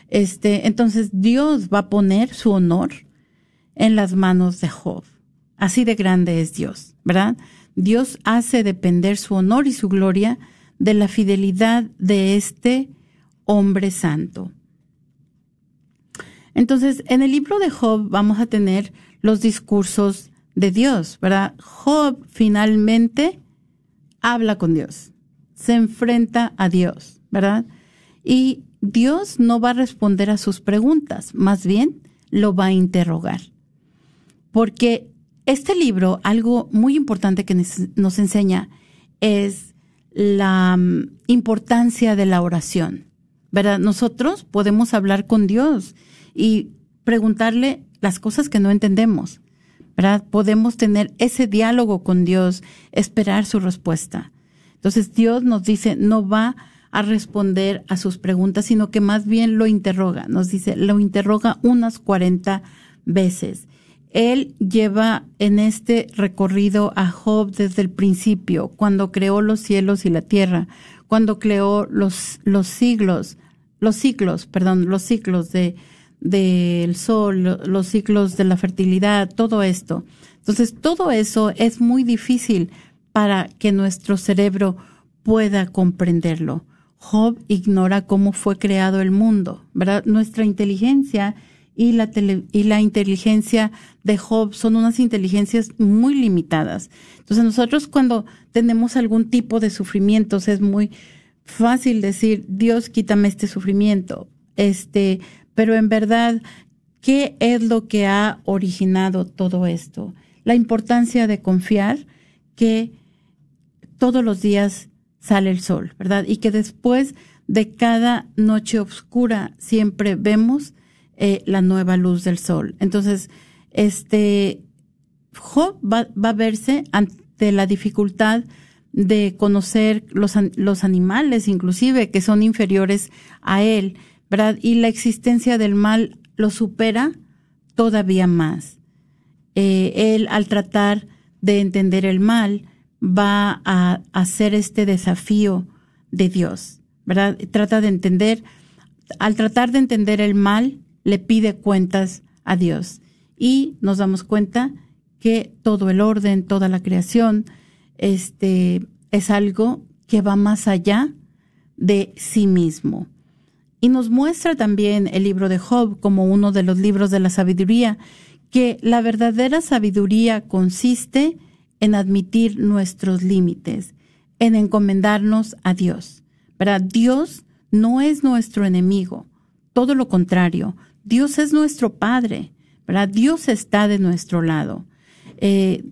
este, entonces Dios va a poner su honor en las manos de Job. Así de grande es Dios, ¿verdad? Dios hace depender su honor y su gloria de la fidelidad de este hombre santo. Entonces, en el libro de Job vamos a tener los discursos de Dios, ¿verdad? Job finalmente habla con Dios, se enfrenta a Dios, ¿verdad? Y Dios no va a responder a sus preguntas, más bien lo va a interrogar. Porque este libro, algo muy importante que nos enseña es la mm, importancia de la oración, ¿verdad? Nosotros podemos hablar con Dios y preguntarle las cosas que no entendemos, ¿verdad? Podemos tener ese diálogo con Dios, esperar su respuesta. Entonces Dios nos dice, no va a responder a sus preguntas, sino que más bien lo interroga. Nos dice, lo interroga unas 40 veces. Él lleva en este recorrido a Job desde el principio, cuando creó los cielos y la tierra, cuando creó los, los siglos, los ciclos, perdón, los ciclos de, del sol, los ciclos de la fertilidad, todo esto. Entonces, todo eso es muy difícil para que nuestro cerebro pueda comprenderlo. Job ignora cómo fue creado el mundo, ¿verdad? Nuestra inteligencia y la, y la inteligencia de Job son unas inteligencias muy limitadas. Entonces nosotros cuando tenemos algún tipo de sufrimientos es muy fácil decir, Dios quítame este sufrimiento, este, pero en verdad, ¿qué es lo que ha originado todo esto? La importancia de confiar que todos los días sale el sol, ¿verdad? Y que después de cada noche oscura siempre vemos eh, la nueva luz del sol. Entonces, este, Job va, va, a verse ante la dificultad de conocer los, los animales, inclusive, que son inferiores a él, Y la existencia del mal lo supera todavía más. Eh, él, al tratar de entender el mal, va a hacer este desafío de Dios. Trata de entender, al tratar de entender el mal, le pide cuentas a Dios. Y nos damos cuenta que todo el orden, toda la creación, este, es algo que va más allá de sí mismo. Y nos muestra también el libro de Job como uno de los libros de la sabiduría, que la verdadera sabiduría consiste en admitir nuestros límites, en encomendarnos a Dios. ¿verdad? Dios no es nuestro enemigo, todo lo contrario, Dios es nuestro Padre, ¿verdad? Dios está de nuestro lado. Eh,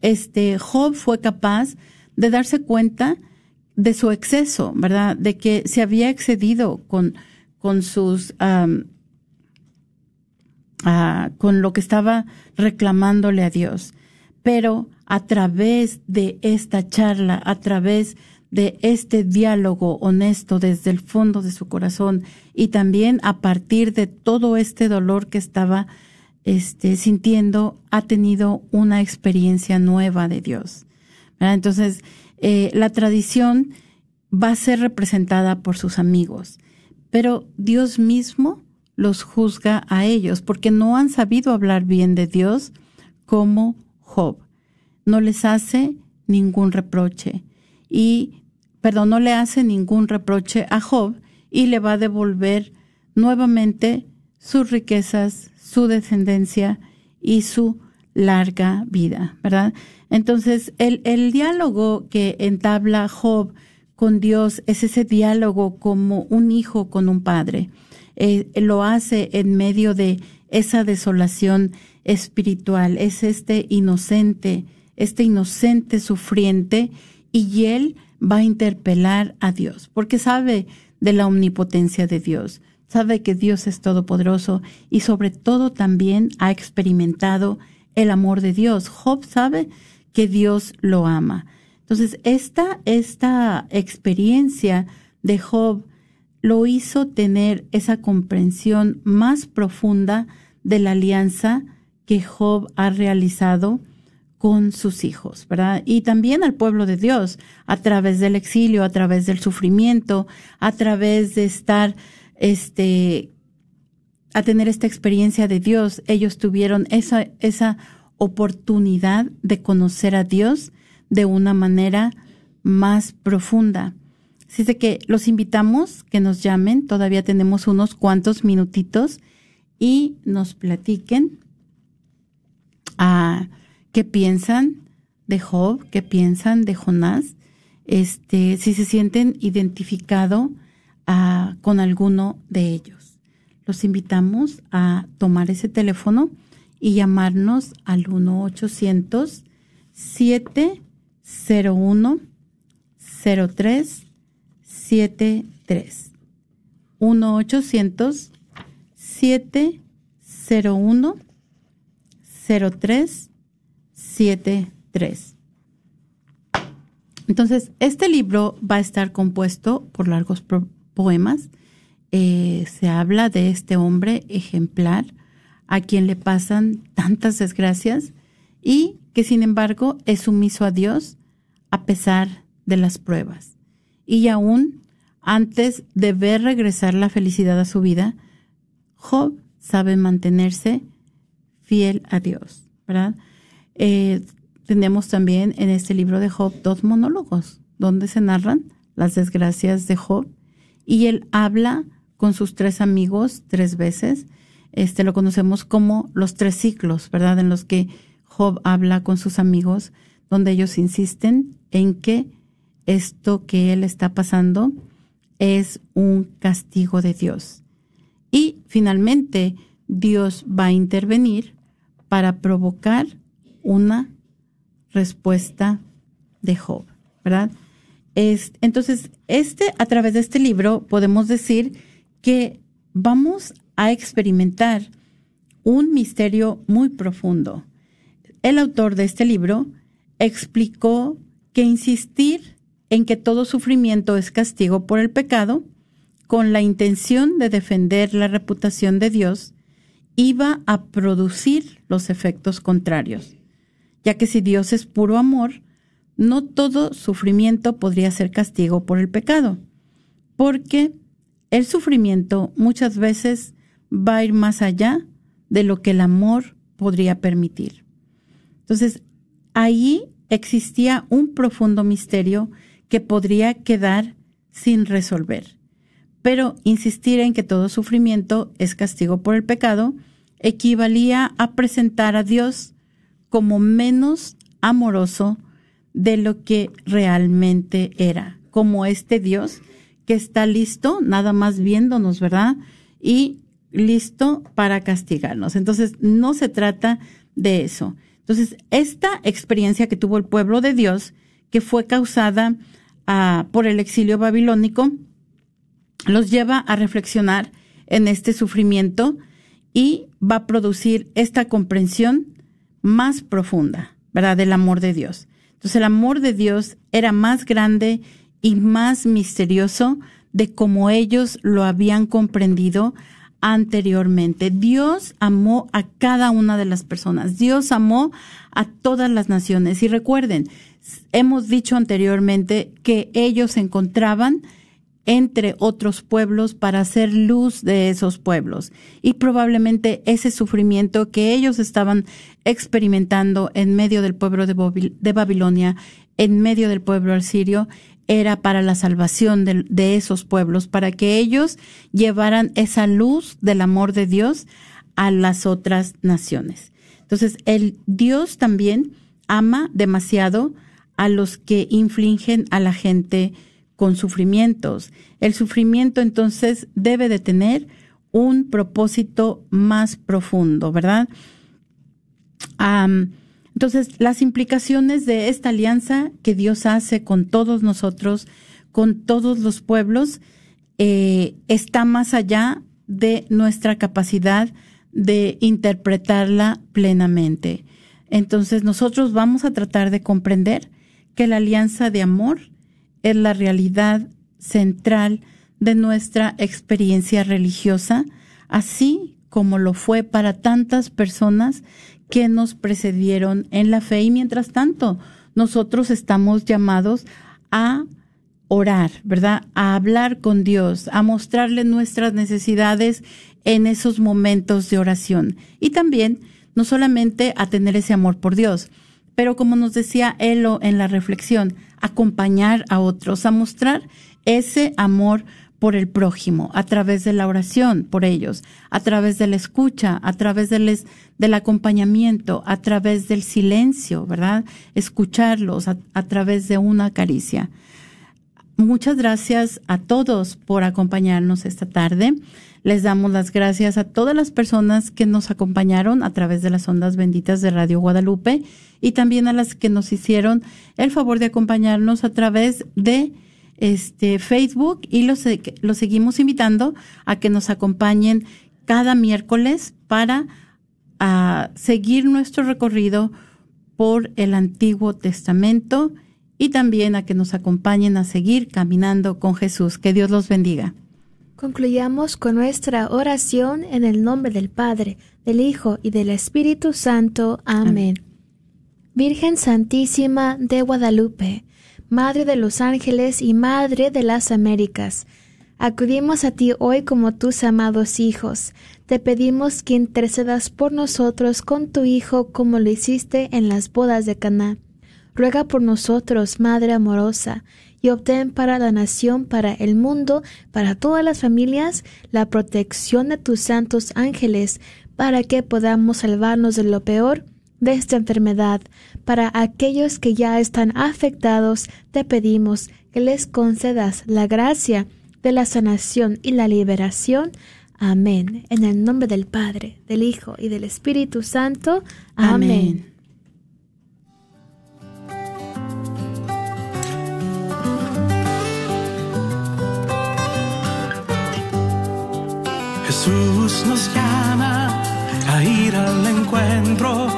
este Job fue capaz de darse cuenta de su exceso, ¿verdad? De que se había excedido con, con sus um, con lo que estaba reclamándole a Dios. Pero a través de esta charla, a través de este diálogo honesto desde el fondo de su corazón y también a partir de todo este dolor que estaba este, sintiendo, ha tenido una experiencia nueva de Dios. Entonces, eh, la tradición va a ser representada por sus amigos, pero Dios mismo los juzga a ellos porque no han sabido hablar bien de Dios como Job. No les hace ningún reproche y, perdón, no le hace ningún reproche a Job y le va a devolver nuevamente sus riquezas, su descendencia y su larga vida, ¿verdad? Entonces, el, el diálogo que entabla Job con Dios es ese diálogo como un hijo con un padre. Eh, lo hace en medio de esa desolación espiritual, es este inocente, este inocente sufriente y él va a interpelar a Dios, porque sabe de la omnipotencia de Dios, sabe que Dios es todopoderoso y sobre todo también ha experimentado el amor de Dios. Job sabe que Dios lo ama. Entonces, esta, esta experiencia de Job lo hizo tener esa comprensión más profunda de la alianza que Job ha realizado con sus hijos, ¿verdad? Y también al pueblo de Dios, a través del exilio, a través del sufrimiento, a través de estar, este, a tener esta experiencia de Dios, ellos tuvieron esa, esa oportunidad de conocer a Dios de una manera más profunda. Así de que los invitamos que nos llamen, todavía tenemos unos cuantos minutitos y nos platiquen a qué piensan de Job, qué piensan de Jonás, este, si se sienten identificado ah, con alguno de ellos. Los invitamos a tomar ese teléfono y llamarnos al 1-800-701 0373 1 800 701 0373 entonces, este libro va a estar compuesto por largos poemas. Eh, se habla de este hombre ejemplar a quien le pasan tantas desgracias y que sin embargo es sumiso a Dios a pesar de las pruebas. Y aún antes de ver regresar la felicidad a su vida, Job sabe mantenerse fiel a Dios, ¿verdad? Eh, tenemos también en este libro de Job dos monólogos donde se narran las desgracias de Job y él habla con sus tres amigos tres veces. Este lo conocemos como los tres ciclos, ¿verdad? En los que Job habla con sus amigos, donde ellos insisten en que esto que él está pasando es un castigo de Dios. Y finalmente Dios va a intervenir para provocar una respuesta de Job, ¿verdad? Es, entonces, este, a través de este libro podemos decir que vamos a experimentar un misterio muy profundo. El autor de este libro explicó que insistir en que todo sufrimiento es castigo por el pecado, con la intención de defender la reputación de Dios, iba a producir los efectos contrarios ya que si Dios es puro amor, no todo sufrimiento podría ser castigo por el pecado, porque el sufrimiento muchas veces va a ir más allá de lo que el amor podría permitir. Entonces, ahí existía un profundo misterio que podría quedar sin resolver. Pero insistir en que todo sufrimiento es castigo por el pecado equivalía a presentar a Dios como menos amoroso de lo que realmente era, como este Dios que está listo, nada más viéndonos, ¿verdad? Y listo para castigarnos. Entonces, no se trata de eso. Entonces, esta experiencia que tuvo el pueblo de Dios, que fue causada ah, por el exilio babilónico, los lleva a reflexionar en este sufrimiento y va a producir esta comprensión más profunda, ¿verdad? Del amor de Dios. Entonces el amor de Dios era más grande y más misterioso de como ellos lo habían comprendido anteriormente. Dios amó a cada una de las personas. Dios amó a todas las naciones. Y recuerden, hemos dicho anteriormente que ellos se encontraban entre otros pueblos para hacer luz de esos pueblos. Y probablemente ese sufrimiento que ellos estaban experimentando en medio del pueblo de, Babilonia, en medio del pueblo asirio, era para la salvación de, esos pueblos, para que ellos llevaran esa luz del amor de Dios a las otras naciones. Entonces, el Dios también ama demasiado a los que infligen a la gente con sufrimientos. El sufrimiento entonces debe de tener un propósito más profundo, ¿verdad? Entonces, las implicaciones de esta alianza que Dios hace con todos nosotros, con todos los pueblos, eh, está más allá de nuestra capacidad de interpretarla plenamente. Entonces, nosotros vamos a tratar de comprender que la alianza de amor es la realidad central de nuestra experiencia religiosa, así como lo fue para tantas personas que nos precedieron en la fe y mientras tanto nosotros estamos llamados a orar, ¿verdad? A hablar con Dios, a mostrarle nuestras necesidades en esos momentos de oración y también no solamente a tener ese amor por Dios, pero como nos decía Elo en la reflexión, acompañar a otros, a mostrar ese amor por el prójimo, a través de la oración por ellos, a través de la escucha, a través del, del acompañamiento, a través del silencio, ¿verdad? Escucharlos, a, través de una caricia. muchas gracias a todos por acompañarnos esta tarde. Les damos las gracias a todas las personas que nos acompañaron a través de las ondas benditas de Radio Guadalupe y también a las que nos hicieron el favor de acompañarnos a través de este Facebook y los, los seguimos invitando a que nos acompañen cada miércoles para a, seguir nuestro recorrido por el Antiguo Testamento y también a que nos acompañen a seguir caminando con Jesús. Que Dios los bendiga. Concluyamos con nuestra oración en el nombre del Padre, del Hijo y del Espíritu Santo. Amén. Virgen Santísima de Guadalupe, Madre de los ángeles y Madre de las Américas, acudimos a ti hoy como tus amados hijos. Te pedimos que intercedas por nosotros con tu Hijo como lo hiciste en las bodas de Caná. Ruega por nosotros, Madre amorosa, y obtén para la nación, para el mundo, para todas las familias, la protección de tus santos ángeles, para que podamos salvarnos de lo peor de esta enfermedad. Para aquellos que ya están afectados, te pedimos que les concedas la gracia de la sanación y la liberación. Amén. En el nombre del Padre, del Hijo y del Espíritu Santo. Amén. Jesús nos llama a ir al encuentro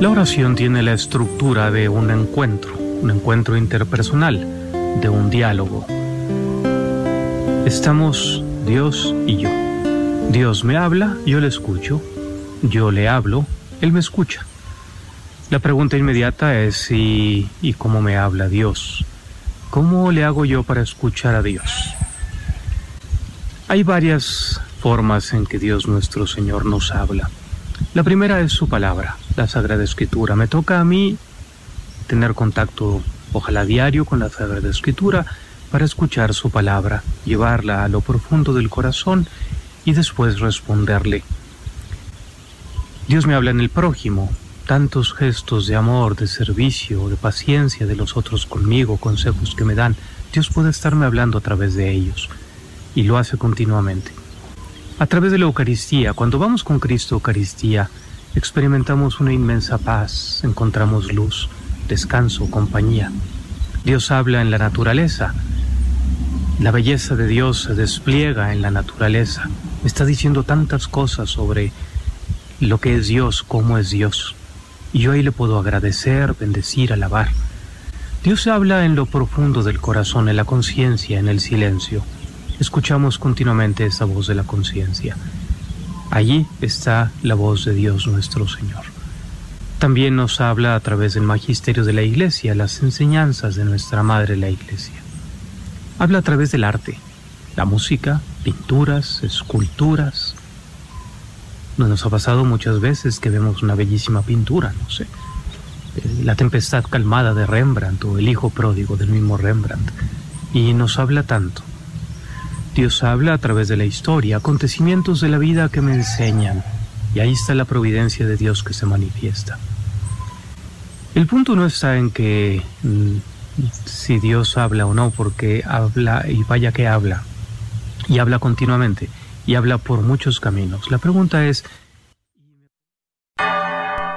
La oración tiene la estructura de un encuentro, un encuentro interpersonal, de un diálogo. Estamos Dios y yo. Dios me habla, yo le escucho. Yo le hablo, Él me escucha. La pregunta inmediata es si y cómo me habla Dios. ¿Cómo le hago yo para escuchar a Dios? Hay varias formas en que Dios nuestro Señor nos habla. La primera es su palabra, la Sagrada Escritura. Me toca a mí tener contacto, ojalá diario, con la Sagrada Escritura para escuchar su palabra, llevarla a lo profundo del corazón y después responderle. Dios me habla en el prójimo, tantos gestos de amor, de servicio, de paciencia de los otros conmigo, consejos que me dan. Dios puede estarme hablando a través de ellos y lo hace continuamente. A través de la Eucaristía, cuando vamos con Cristo Eucaristía, experimentamos una inmensa paz, encontramos luz, descanso, compañía. Dios habla en la naturaleza. La belleza de Dios se despliega en la naturaleza. Está diciendo tantas cosas sobre lo que es Dios, cómo es Dios. Y yo ahí le puedo agradecer, bendecir, alabar. Dios habla en lo profundo del corazón, en la conciencia, en el silencio escuchamos continuamente esa voz de la conciencia. Allí está la voz de Dios nuestro Señor. También nos habla a través del magisterio de la Iglesia, las enseñanzas de nuestra Madre la Iglesia. Habla a través del arte, la música, pinturas, esculturas. Nos ha pasado muchas veces que vemos una bellísima pintura, no sé. eh, La tempestad calmada de Rembrandt o el hijo pródigo del mismo Rembrandt. Y nos habla tanto. Dios habla a través de la historia, acontecimientos de la vida que me enseñan. Y ahí está la providencia de Dios que se manifiesta. El punto no está en que mm, si Dios habla o no, porque habla y vaya que habla. Y habla continuamente. Y habla por muchos caminos. La pregunta es,